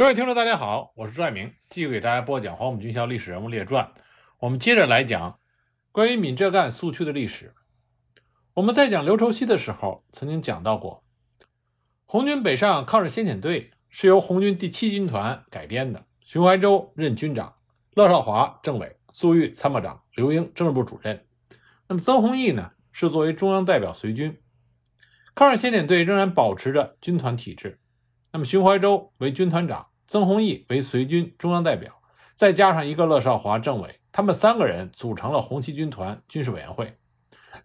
各位听众，大家好，我是朱爱明，继续给大家播讲《黄埔军校历史人物列传》。我们接着来讲关于闽浙赣苏区的历史。我们在讲刘畴西的时候，曾经讲到过，红军北上抗日先遣队是由红军第七军团改编的，徐怀洲任军长，乐少华政委，粟裕参谋长，刘英政治部主任。那么曾洪易呢，是作为中央代表随军。抗日先遣队仍然保持着军团体制。那么，徐怀洲为军团长，曾洪易为随军中央代表，再加上一个乐少华政委，他们三个人组成了红七军团军事委员会，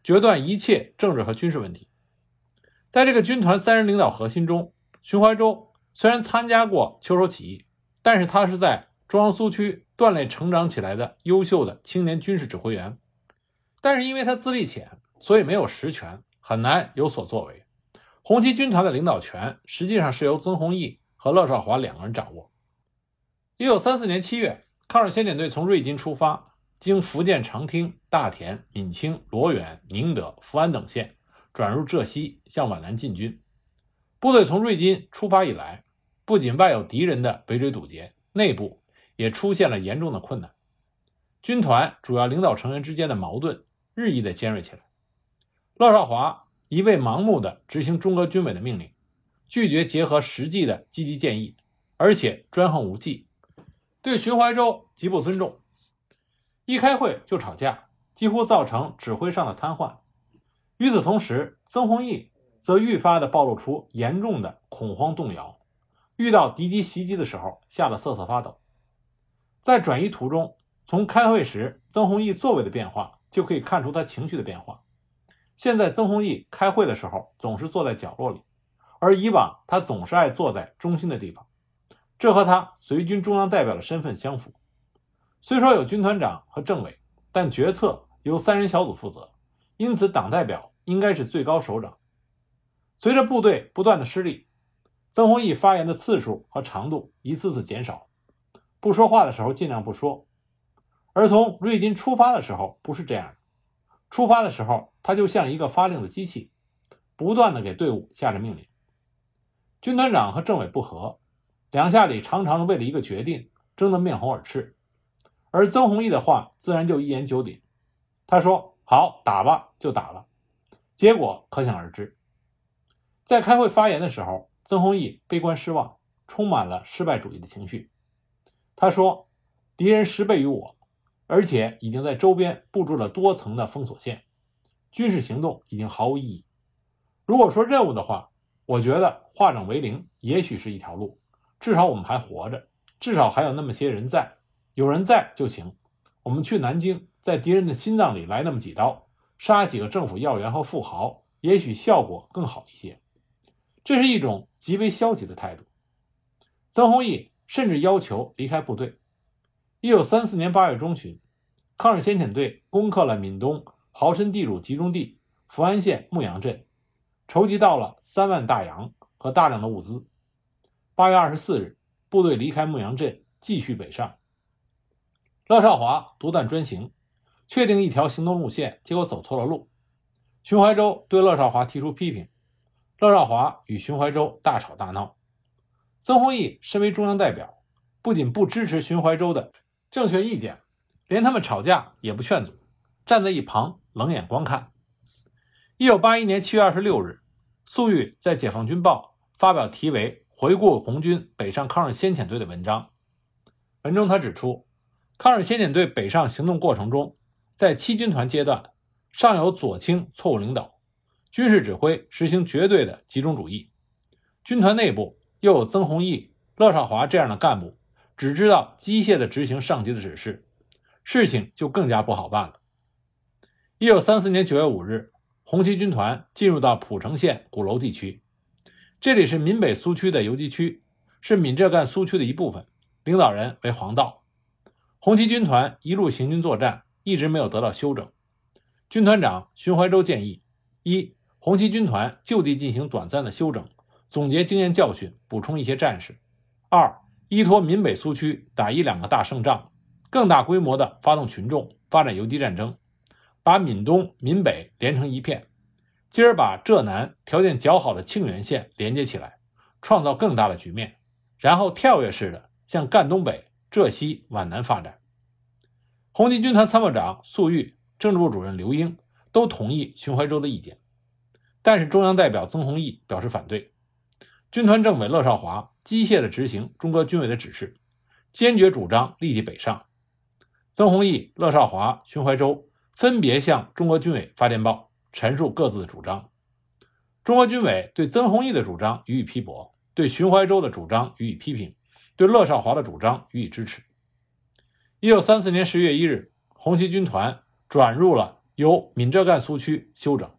决断一切政治和军事问题。在这个军团三人领导核心中，徐怀洲虽然参加过秋收起义，但是他是在中央苏区锻炼成长起来的优秀的青年军事指挥员，但是因为他资历浅，所以没有实权，很难有所作为。红七军团的领导权实际上是由曾洪易和乐少华两个人掌握。一九三四年七月，抗日先遣队从瑞金出发，经福建长汀、大田、闽清、罗源、宁德、福安等县，转入浙西，向皖南进军。部队从瑞金出发以来，不仅外有敌人的围追堵截，内部也出现了严重的困难。军团主要领导成员之间的矛盾日益的尖锐起来。乐少华。一味盲目的执行中革军委的命令，拒绝结合实际的积极建议，而且专横无忌，对徐怀洲极不尊重，一开会就吵架，几乎造成指挥上的瘫痪。与此同时，曾洪易则愈发的暴露出严重的恐慌动摇，遇到敌机袭击的时候，吓得瑟瑟发抖。在转移途中，从开会时曾洪易座位的变化就可以看出他情绪的变化。现在曾洪毅开会的时候总是坐在角落里，而以往他总是爱坐在中心的地方，这和他随军中央代表的身份相符。虽说有军团长和政委，但决策由三人小组负责，因此党代表应该是最高首长。随着部队不断的失利，曾洪易发言的次数和长度一次次减少，不说话的时候尽量不说，而从瑞金出发的时候不是这样的。出发的时候，他就像一个发令的机器，不断的给队伍下着命令。军团长和政委不和，两下里常常为了一个决定争得面红耳赤，而曾洪易的话自然就一言九鼎。他说：“好，打吧，就打了。”结果可想而知。在开会发言的时候，曾洪易悲观失望，充满了失败主义的情绪。他说：“敌人十倍于我。”而且已经在周边布置了多层的封锁线，军事行动已经毫无意义。如果说任务的话，我觉得化整为零也许是一条路。至少我们还活着，至少还有那么些人在，有人在就行。我们去南京，在敌人的心脏里来那么几刀，杀几个政府要员和富豪，也许效果更好一些。这是一种极为消极的态度。曾洪易甚至要求离开部队。一九三四年八月中旬，抗日先遣队攻克了闽东豪绅地主集中地福安县牧羊镇，筹集到了三万大洋和大量的物资。八月二十四日，部队离开牧羊镇，继续北上。乐少华独断专行，确定一条行动路线，结果走错了路。徐怀洲对乐少华提出批评，乐少华与徐怀洲大吵大闹。曾洪义身为中央代表，不仅不支持徐怀洲的。正确意见，连他们吵架也不劝阻，站在一旁冷眼观看。一九八一年七月二十六日，粟裕在《解放军报》发表题为《回顾红军北上抗日先遣队》的文章。文中他指出，抗日先遣队北上行动过程中，在七军团阶段，尚有左倾错误领导，军事指挥实行绝对的集中主义；军团内部又有曾洪易、乐少华这样的干部。只知道机械地执行上级的指示，事情就更加不好办了。一九三四年九月五日，红七军团进入到蒲城县鼓楼地区，这里是闽北苏区的游击区，是闽浙赣苏区的一部分。领导人为黄道。红七军团一路行军作战，一直没有得到休整。军团长徐怀洲建议：一、红七军团就地进行短暂的休整，总结经验教训，补充一些战士；二、依托闽北苏区打一两个大胜仗，更大规模的发动群众发展游击战争，把闽东、闽北连成一片，进而把浙南条件较好的庆元县连接起来，创造更大的局面。然后跳跃式的向赣东北、浙西皖南发展。红七军团参谋长粟裕、政治部主任刘英都同意寻淮洲的意见，但是中央代表曾洪易表示反对。军团政委乐少华机械地执行中革军委的指示，坚决主张立即北上。曾洪易、乐少华、寻淮洲分别向中国军委发电报，陈述各自的主张。中国军委对曾洪易的主张予以批驳，对寻淮洲的主张予以批评，对乐少华的主张予以支持。一九三四年十月一日，红七军团转入了由闽浙赣苏区休整。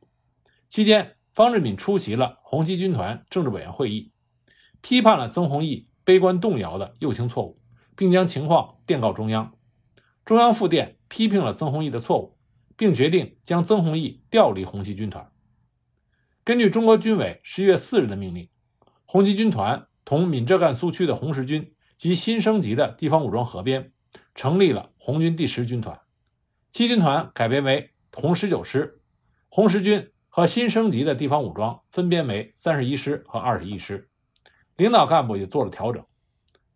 期间，方志敏出席了红七军团政治委员会议，批判了曾洪易悲观动摇的右倾错误，并将情况电告中央。中央复电批评了曾洪易的错误，并决定将曾洪易调离红七军团。根据中国军委十一月四日的命令，红七军团同闽浙赣苏区的红十军及新升级的地方武装合编，成立了红军第十军团。七军团改编为红十九师，红十军和新升级的地方武装分编为三十一师和二十一师。领导干部也做了调整，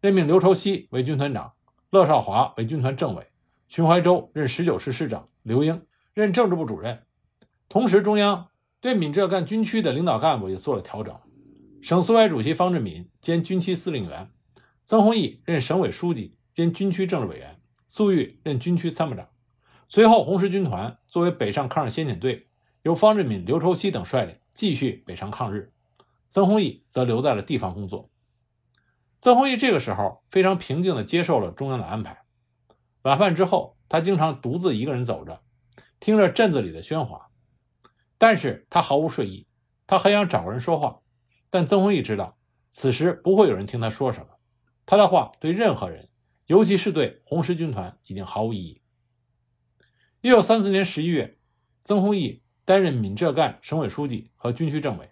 任命刘畴西为军团长，乐少华为军团政委，寻淮洲任十九师师长，刘英任政治部主任。同时，中央。对闽浙赣军区的领导干部也做了调整，省苏维埃主席方志敏兼军区司令员，曾洪易任省委书记兼军区政治委员，粟裕任军区参谋长。随后，红十军团作为北上抗日先遣队，由方志敏、刘畴西等率领继续北上抗日，曾洪易则留在了地方工作。曾洪毅这个时候非常平静地接受了中央的安排。晚饭之后，他经常独自一个人走着，听着镇子里的喧哗。但是他毫无睡意，他很想找个人说话，但曾洪易知道此时不会有人听他说什么，他的话对任何人，尤其是对红十军团已经毫无意义。一九三四年十一月，曾洪易担任闽浙赣省委书记和军区政委，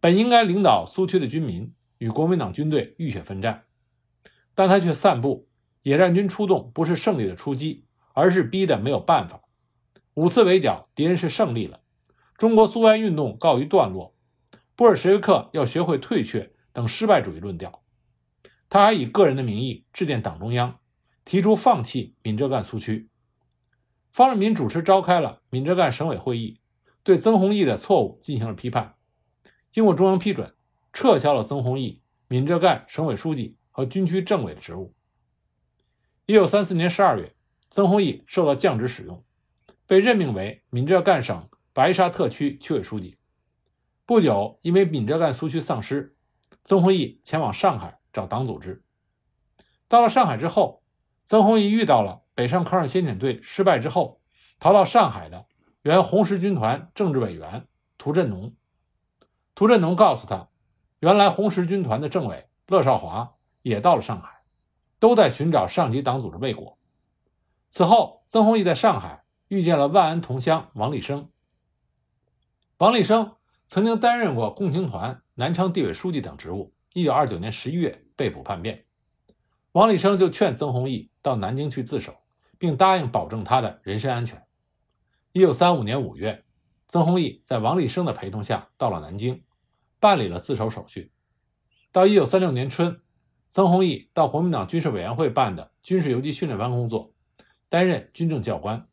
本应该领导苏区的军民与国民党军队浴血奋战，但他却散布野战军出动不是胜利的出击，而是逼得没有办法，五次围剿敌人是胜利了。中国苏维埃运动告一段落，布尔什维克要学会退却等失败主义论调。他还以个人的名义致电党中央，提出放弃闽浙赣苏区。方志敏主持召开了闽浙赣省委会议，对曾洪易的错误进行了批判。经过中央批准，撤销了曾洪易闽浙赣省委书记和军区政委的职务。一九三四年十二月，曾洪易受到降职使用，被任命为闽浙赣省。白沙特区区委书记不久，因为闽浙赣苏区丧失，曾洪易前往上海找党组织。到了上海之后，曾洪易遇到了北上抗日先遣队失败之后逃到上海的原红十军团政治委员涂振农。涂振农告诉他，原来红十军团的政委乐少华也到了上海，都在寻找上级党组织未果。此后，曾洪易在上海遇见了万安同乡王立生。王立生曾经担任过共青团南昌地委书记等职务。一九二九年十一月被捕叛变，王立生就劝曾洪易到南京去自首，并答应保证他的人身安全。一九三五年五月，曾洪易在王立生的陪同下到了南京，办理了自首手续。到一九三六年春，曾洪易到国民党军事委员会办的军事游击训练班工作，担任军政教官，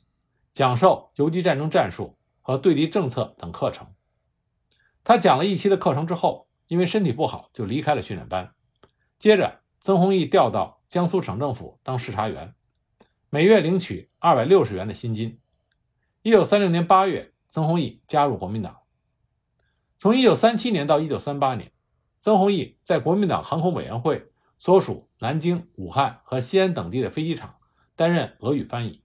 讲授游击战争战术。和对敌政策等课程，他讲了一期的课程之后，因为身体不好，就离开了训练班。接着，曾洪易调到江苏省政府当视察员，每月领取二百六十元的薪金。一九三六年八月，曾洪易加入国民党。从一九三七年到一九三八年，曾洪易在国民党航空委员会所属南京、武汉和西安等地的飞机场担任俄语翻译。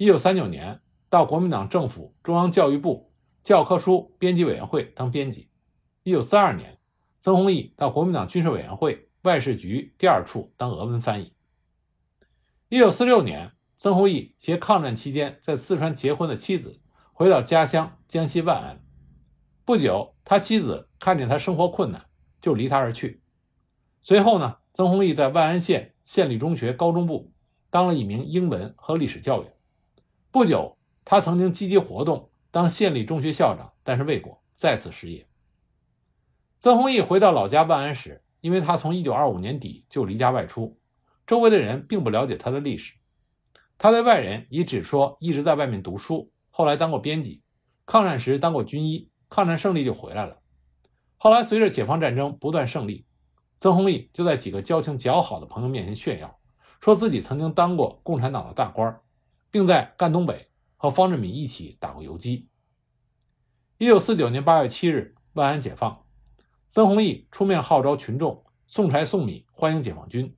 一九三九年。到国民党政府中央教育部教科书编辑委员会当编辑。一九四二年，曾洪易到国民党军事委员会外事局第二处当俄文翻译。一九四六年，曾洪易携抗战期间在四川结婚的妻子回到家乡江西万安。不久，他妻子看见他生活困难，就离他而去。随后呢，曾洪易在万安县县立中学高中部当了一名英文和历史教员。不久。他曾经积极活动，当县立中学校长，但是未果，再次失业。曾洪易回到老家万安时，因为他从1925年底就离家外出，周围的人并不了解他的历史。他对外人也只说一直在外面读书，后来当过编辑，抗战时当过军医，抗战胜利就回来了。后来随着解放战争不断胜利，曾洪义就在几个交情较好的朋友面前炫耀，说自己曾经当过共产党的大官，并在赣东北和方志敏一起打过游击。1949年8月7日，万安解放。曾洪义出面号召群众送柴送米欢迎解放军，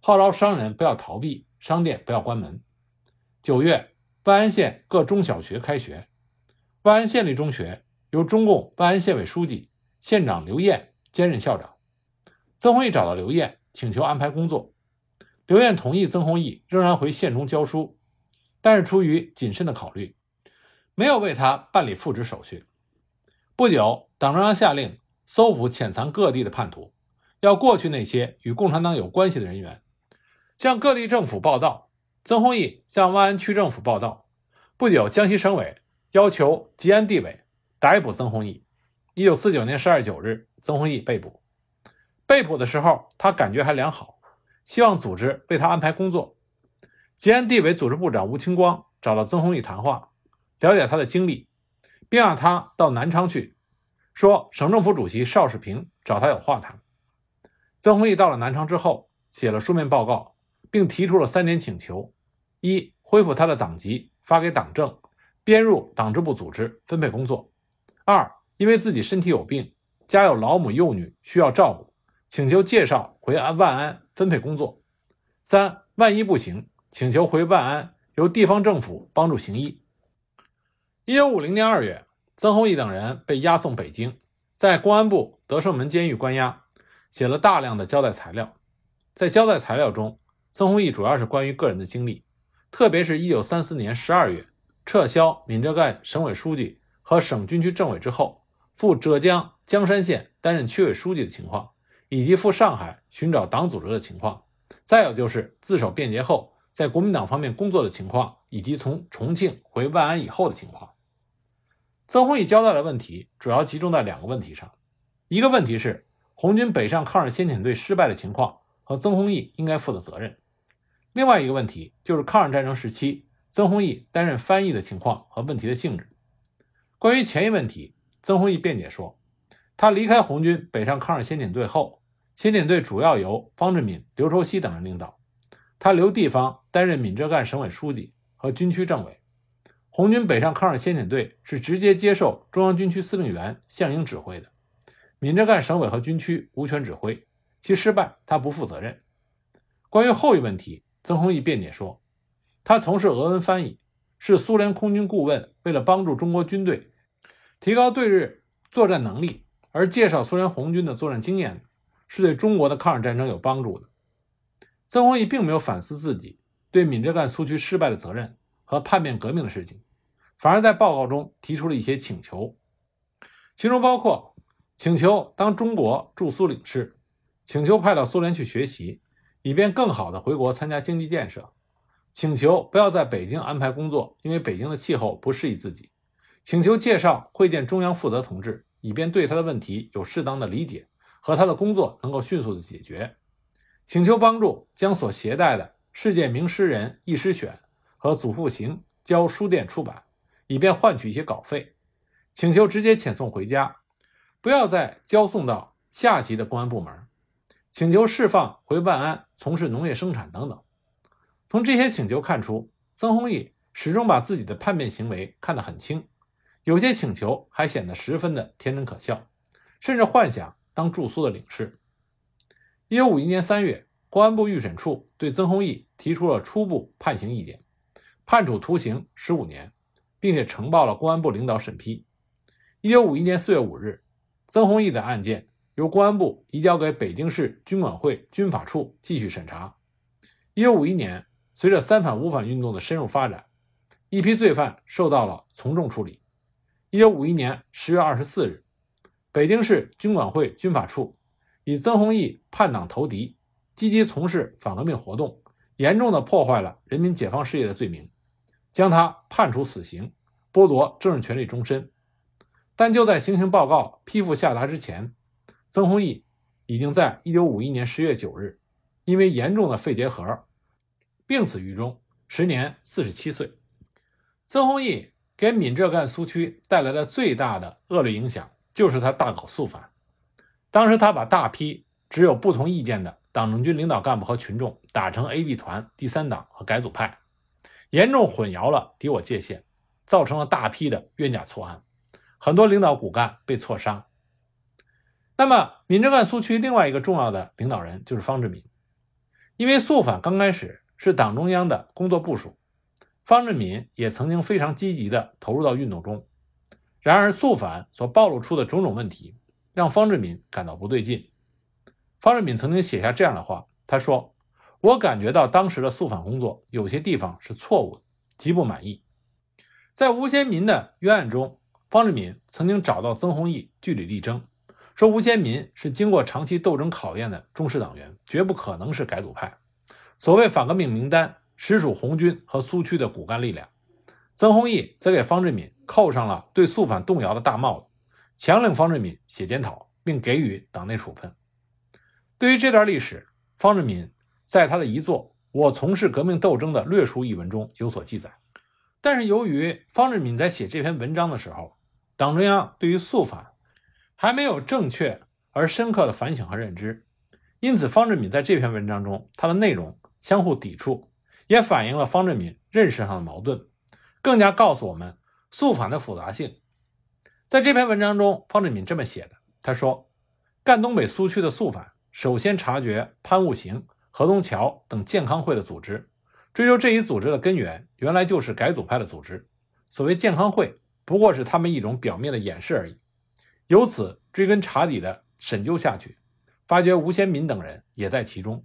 号召商人不要逃避，商店不要关门。九月，万安县各中小学开学，万安县立中学由中共万安县委书记、县长刘燕兼任校长。曾洪义找到刘燕，请求安排工作，刘燕同意曾洪义仍然回县中教书，但是出于谨慎的考虑，没有为他办理复职手续。不久，党中央下令。搜捕潜藏各地的叛徒，要过去那些与共产党有关系的人员，向各地政府报道。曾洪义向万安区政府报道。不久，江西省委要求吉安地委逮捕曾洪义。一九四九年十二月九日，曾洪义被捕。被捕的时候，他感觉还良好，希望组织为他安排工作。吉安地委组织部长吴清光找到曾洪义谈话，了解他的经历，并让他到南昌去。说省政府主席邵世平找他有话谈。曾洪义到了南昌之后，写了书面报告，并提出了三点请求：一、恢复他的党籍，发给党政，编入党支部组织，分配工作；二、因为自己身体有病，家有老母幼女需要照顾，请求介绍回安万安分配工作；三、万一不行，请求回万安由地方政府帮助行医。一九五零年二月。曾洪义等人被押送北京，在公安部德胜门监狱关押，写了大量的交代材料。在交代材料中，曾洪义主要是关于个人的经历，特别是1934年12月撤销闽浙赣省委书记和省军区政委之后，赴浙江江山县担任区委书记的情况，以及赴上海寻找党组织的情况。再有就是自首辩解后，在国民党方面工作的情况，以及从重庆回万安以后的情况。曾洪义交代的问题主要集中在两个问题上，一个问题是红军北上抗日先遣队失败的情况和曾洪义应该负的责任；另外一个问题就是抗日战争时期曾洪义担任翻译的情况和问题的性质。关于前一问题，曾洪义辩解说，他离开红军北上抗日先遣队后，先遣队主要由方志敏、刘畴西等人领导，他留地方担任闽浙赣省委书记和军区政委。红军北上抗日先遣队是直接接受中央军区司令员项英指挥的，闽浙赣省委和军区无权指挥，其失败他不负责任。关于后一问题，曾洪义辩解说，他从事俄文翻译，是苏联空军顾问为了帮助中国军队提高对日作战能力而介绍苏联红军的作战经验，是对中国的抗日战争有帮助的。曾洪义并没有反思自己对闽浙赣苏区失败的责任和叛变革命的事情。反而在报告中提出了一些请求，其中包括请求当中国驻苏领事，请求派到苏联去学习，以便更好的回国参加经济建设；请求不要在北京安排工作，因为北京的气候不适宜自己；请求介绍会见中央负责同志，以便对他的问题有适当的理解和他的工作能够迅速的解决；请求帮助将所携带的《世界名诗人一诗选》和《祖父行》交书店出版。以便换取一些稿费，请求直接遣送回家，不要再交送到下级的公安部门，请求释放回万安从事农业生产等等。从这些请求看出，曾洪义始终把自己的叛变行为看得很轻，有些请求还显得十分的天真可笑，甚至幻想当驻苏的领事。一九五一年三月，公安部预审处对曾洪义提出了初步判刑意见，判处徒刑十五年。并且呈报了公安部领导审批。一九五一年四月五日，曾洪义的案件由公安部移交给北京市军管会军法处继续审查。一九五一年，随着三反五反运动的深入发展，一批罪犯受到了从重处理。一九五一年十月二十四日，北京市军管会军法处以曾洪义叛党投敌、积极从事反革命活动、严重的破坏了人民解放事业的罪名。将他判处死刑，剥夺政治权利终身。但就在行刑报告批复下达之前，曾洪义已经在1951年10月9日因为严重的肺结核病死狱中，时年47岁。曾洪义给闽浙赣苏区带来的最大的恶劣影响，就是他大搞肃反。当时他把大批只有不同意见的党政军领导干部和群众打成 A、B 团、第三党和改组派，严重混淆了敌我界限，造成了大批的冤假错案，很多领导骨干被错杀。那么，闽浙赣苏区另外一个重要的领导人就是方志敏，因为肃反刚开始是党中央的工作部署。方志敏也曾经非常积极地投入到运动中，然而肃反所暴露出的种种问题，让方志敏感到不对劲。方志敏曾经写下这样的话：“他说，我感觉到当时的肃反工作有些地方是错误的，极不满意。”在吴先民的冤案中，方志敏曾经找到曾洪义据理力争，说吴先民是经过长期斗争考验的忠实党员，绝不可能是改组派。所谓反革命名单。实属红军和苏区的骨干力量，曾洪义则给方志敏扣上了对肃反动摇的大帽子，强令方志敏写检讨，并给予党内处分。对于这段历史，方志敏在他的遗作《我从事革命斗争的略述》一文中有所记载。但是，由于方志敏在写这篇文章的时候，党中央对于肃反还没有正确而深刻的反省和认知，因此方志敏在这篇文章中，他的内容相互抵触。也反映了方志敏认识上的矛盾，更加告诉我们肃反的复杂性。在这篇文章中，方志敏这么写的：“他说，赣东北苏区的肃反，首先察觉潘悟行、何东桥等健康会的组织，追究这一组织的根源，原来就是改组派的组织。所谓健康会，不过是他们一种表面的掩饰而已。由此追根查底的审究下去，发觉吴先民等人也在其中。”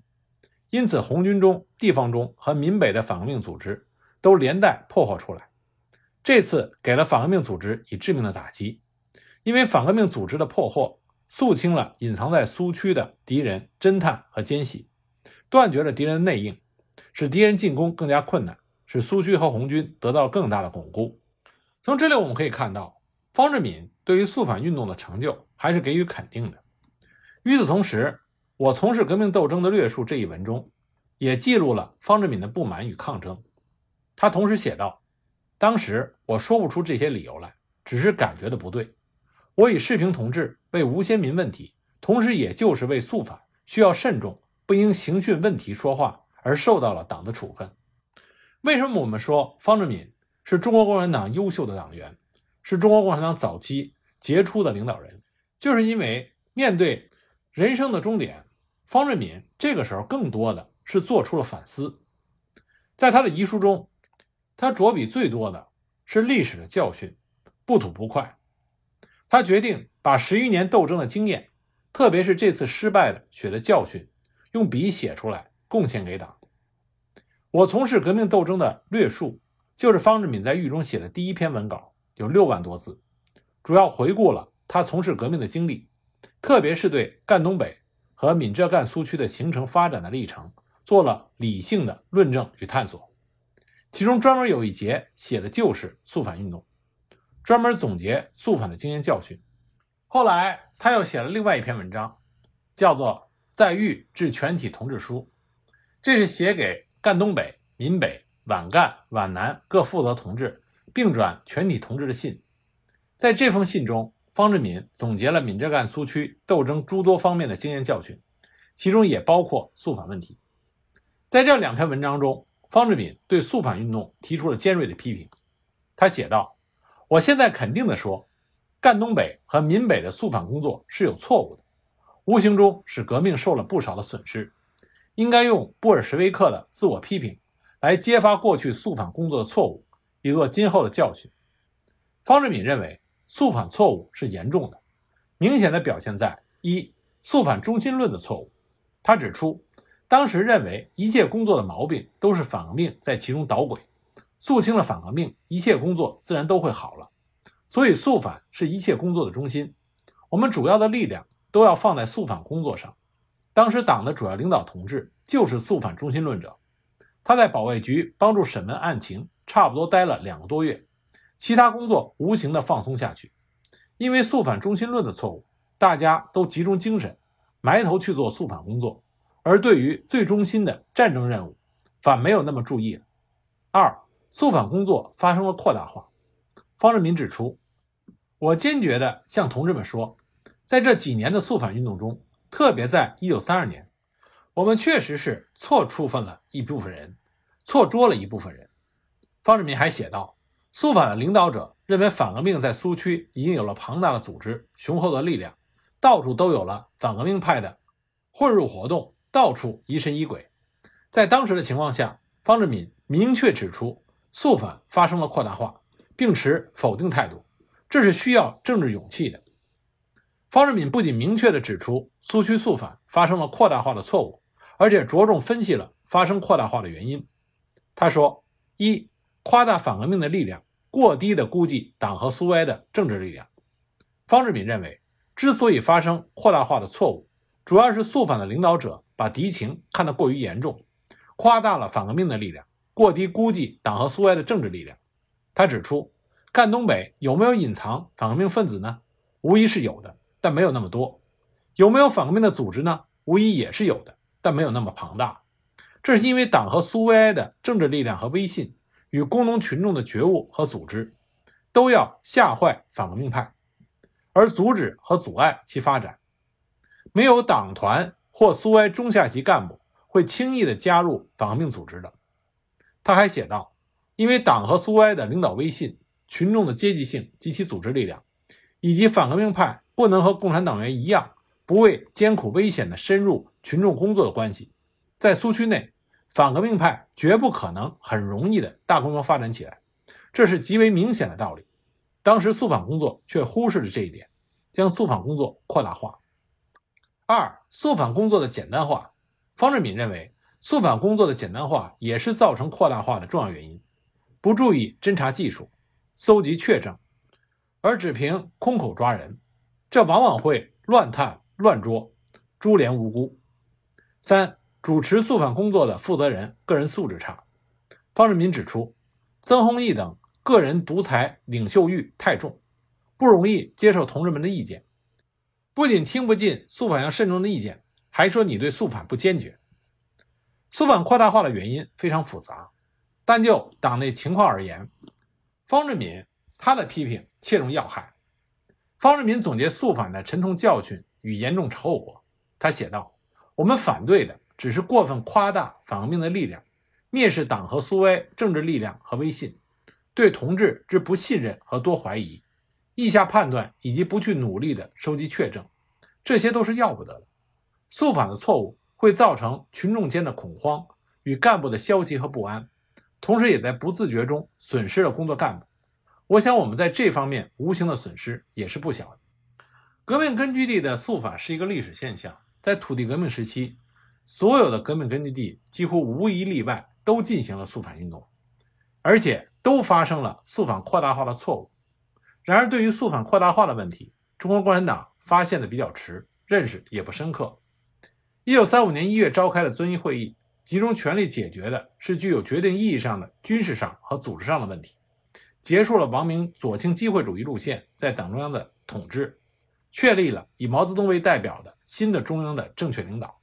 因此，红军中、地方中和闽北的反革命组织都连带破获出来。这次给了反革命组织以致命的打击，因为反革命组织的破获，肃清了隐藏在苏区的敌人侦探和奸细，断绝了敌人的内应，使敌人进攻更加困难，使苏区和红军得到更大的巩固。从这里我们可以看到，方志敏对于肃反运动的成就还是给予肯定的。与此同时，我从事革命斗争的略述这一文中，也记录了方志敏的不满与抗争。他同时写道：“当时我说不出这些理由来，只是感觉的不对。我以世平同志为吴先民问题，同时也就是为肃反需要慎重，不应刑讯问题说话，而受到了党的处分。为什么我们说方志敏是中国共产党优秀的党员，是中国共产党早期杰出的领导人？就是因为面对人生的终点。”方志敏这个时候更多的是做出了反思，在他的遗书中，他着笔最多的是历史的教训，不吐不快。他决定把十余年斗争的经验，特别是这次失败的血的教训，用笔写出来，贡献给党。我从事革命斗争的略述，就是方志敏在狱中写的第一篇文稿，有六万多字，主要回顾了他从事革命的经历，特别是对赣东北。和闽浙赣苏区的形成发展的历程做了理性的论证与探索，其中专门有一节写的就是肃反运动，专门总结肃反的经验教训。后来他又写了另外一篇文章，叫做《在狱致全体同志书》，这是写给赣东北、闽北、皖赣、皖南各负责同志，并转全体同志的信。在这封信中。方志敏总结了闽浙赣苏区斗争诸多方面的经验教训，其中也包括肃反问题。在这两篇文章中，方志敏对肃反运动提出了尖锐的批评。他写道：“我现在肯定地说，赣东北和闽北的肃反工作是有错误的，无形中使革命受了不少的损失。应该用布尔什维克的自我批评来揭发过去肃反工作的错误，以作今后的教训。”方志敏认为。肃反错误是严重的，明显的表现在一肃反中心论的错误。他指出，当时认为一切工作的毛病都是反革命在其中捣鬼，肃清了反革命，一切工作自然都会好了。所以肃反是一切工作的中心，我们主要的力量都要放在肃反工作上。当时党的主要领导同志就是肃反中心论者。他在保卫局帮助审问案情，差不多待了两个多月。其他工作无形的放松下去，因为肃反中心论的错误，大家都集中精神，埋头去做肃反工作，而对于最中心的战争任务，反没有那么注意了。二，肃反工作发生了扩大化。方志敏指出，我坚决地向同志们说，在这几年的肃反运动中，特别在1932年，我们确实是错处分了一部分人，错捉了一部分人。方志敏还写道，肃反的领导者认为反革命在苏区已经有了庞大的组织、雄厚的力量，到处都有了反革命派的混入活动，到处疑神疑鬼。在当时的情况下，方志敏明确指出，肃反发生了扩大化，并持否定态度，这是需要政治勇气的。方志敏不仅明确地指出苏区肃反发生了扩大化的错误，而且着重分析了发生扩大化的原因。他说：一、夸大反革命的力量，过低地估计党和苏维埃的政治力量。方志敏认为，之所以发生扩大化的错误，主要是肃反的领导者把敌情看得过于严重，夸大了反革命的力量，过低估计党和苏维埃的政治力量。他指出，赣东北有没有隐藏反革命分子呢？无疑是有的。但没有那么多，有没有反革命的组织呢？无疑也是有的，但没有那么庞大。这是因为党和苏维埃的政治力量和威信，与工农群众的觉悟和组织，都要吓坏反革命派，而阻止和阻碍其发展。没有党团或苏维埃中下级干部会轻易的加入反革命组织的。他还写道：因为党和苏维埃的领导威信、群众的阶级性及其组织力量，以及反革命派。不能和共产党员一样，不畏艰苦危险的深入群众工作的关系，在苏区内，反革命派绝不可能很容易的大规模发展起来，这是极为明显的道理。当时肃反工作却忽视了这一点，将肃反工作扩大化。二、肃反工作的简单化。方志敏认为，肃反工作的简单化也是造成扩大化的重要原因。不注意侦查技术，搜集确证，而只凭空口抓人。这往往会乱探乱捉，株连无辜。三、主持肃反工作的负责人个人素质差。方志敏指出，曾洪义等个人独裁领袖欲太重，不容易接受同志们的意见，不仅听不进肃反要慎重的意见，还说你对肃反不坚决。肃反扩大化的原因非常复杂，但就党内情况而言，方志敏他的批评切中要害。方志敏总结肃反的沉痛教训与严重后果，他写道：“我们反对的只是过分夸大反革命的力量，蔑视党和苏维埃政治力量和威信，对同志之不信任和多怀疑，意下判断以及不去努力的收集确证，这些都是要不得的。肃反的错误会造成群众间的恐慌与干部的消极和不安，同时也在不自觉中损失了工作干部。”我想，我们在这方面无形的损失也是不小的。革命根据地的肃反是一个历史现象，在土地革命时期，所有的革命根据地几乎无一例外都进行了肃反运动，而且都发生了肃反扩大化的错误。然而，对于肃反扩大化的问题，中国共产党发现的比较迟，认识也不深刻。一九三五年一月召开的遵义会议，集中全力解决的是具有决定意义上的军事上和组织上的问题。结束了王明左倾机会主义路线在党中央的统治，确立了以毛泽东为代表的新的中央的正确领导。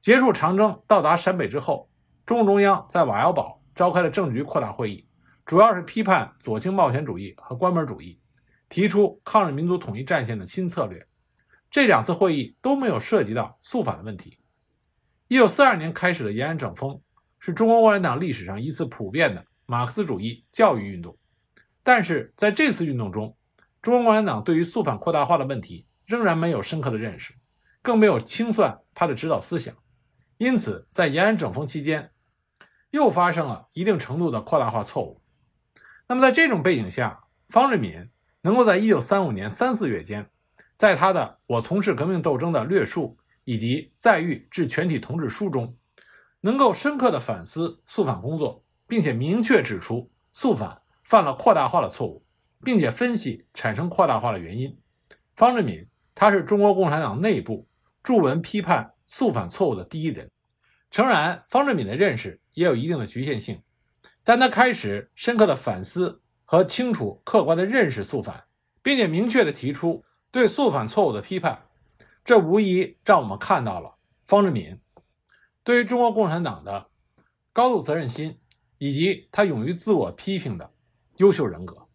结束长征，到达陕北之后，中共中央在瓦窑堡召开了政治局扩大会议，主要是批判左倾冒险主义和关门主义，提出抗日民族统一战线的新策略。这两次会议都没有涉及到肃反的问题。一九四二年开始的延安整风，是中国共产党历史上一次普遍的。马克思主义教育运动，但是在这次运动中，中国共产党对于肃反扩大化的问题仍然没有深刻的认识，更没有清算他的指导思想，因此在延安整风期间，又发生了一定程度的扩大化错误。那么在这种背景下，方志敏能够在一九三五年三四月间，在他的《我从事革命斗争的略述》以及《在狱致全体同志书》中，能够深刻的反思肃反工作。并且明确指出肃反犯了扩大化的错误，并且分析产生扩大化的原因。方志敏，他是中国共产党内部著文批判肃反错误的第一人。诚然，方志敏的认识也有一定的局限性，但他开始深刻的反思和清楚客观的认识肃反，并且明确的提出对肃反错误的批判，这无疑让我们看到了方志敏对于中国共产党的高度责任心，以及他勇于自我批评的优秀人格。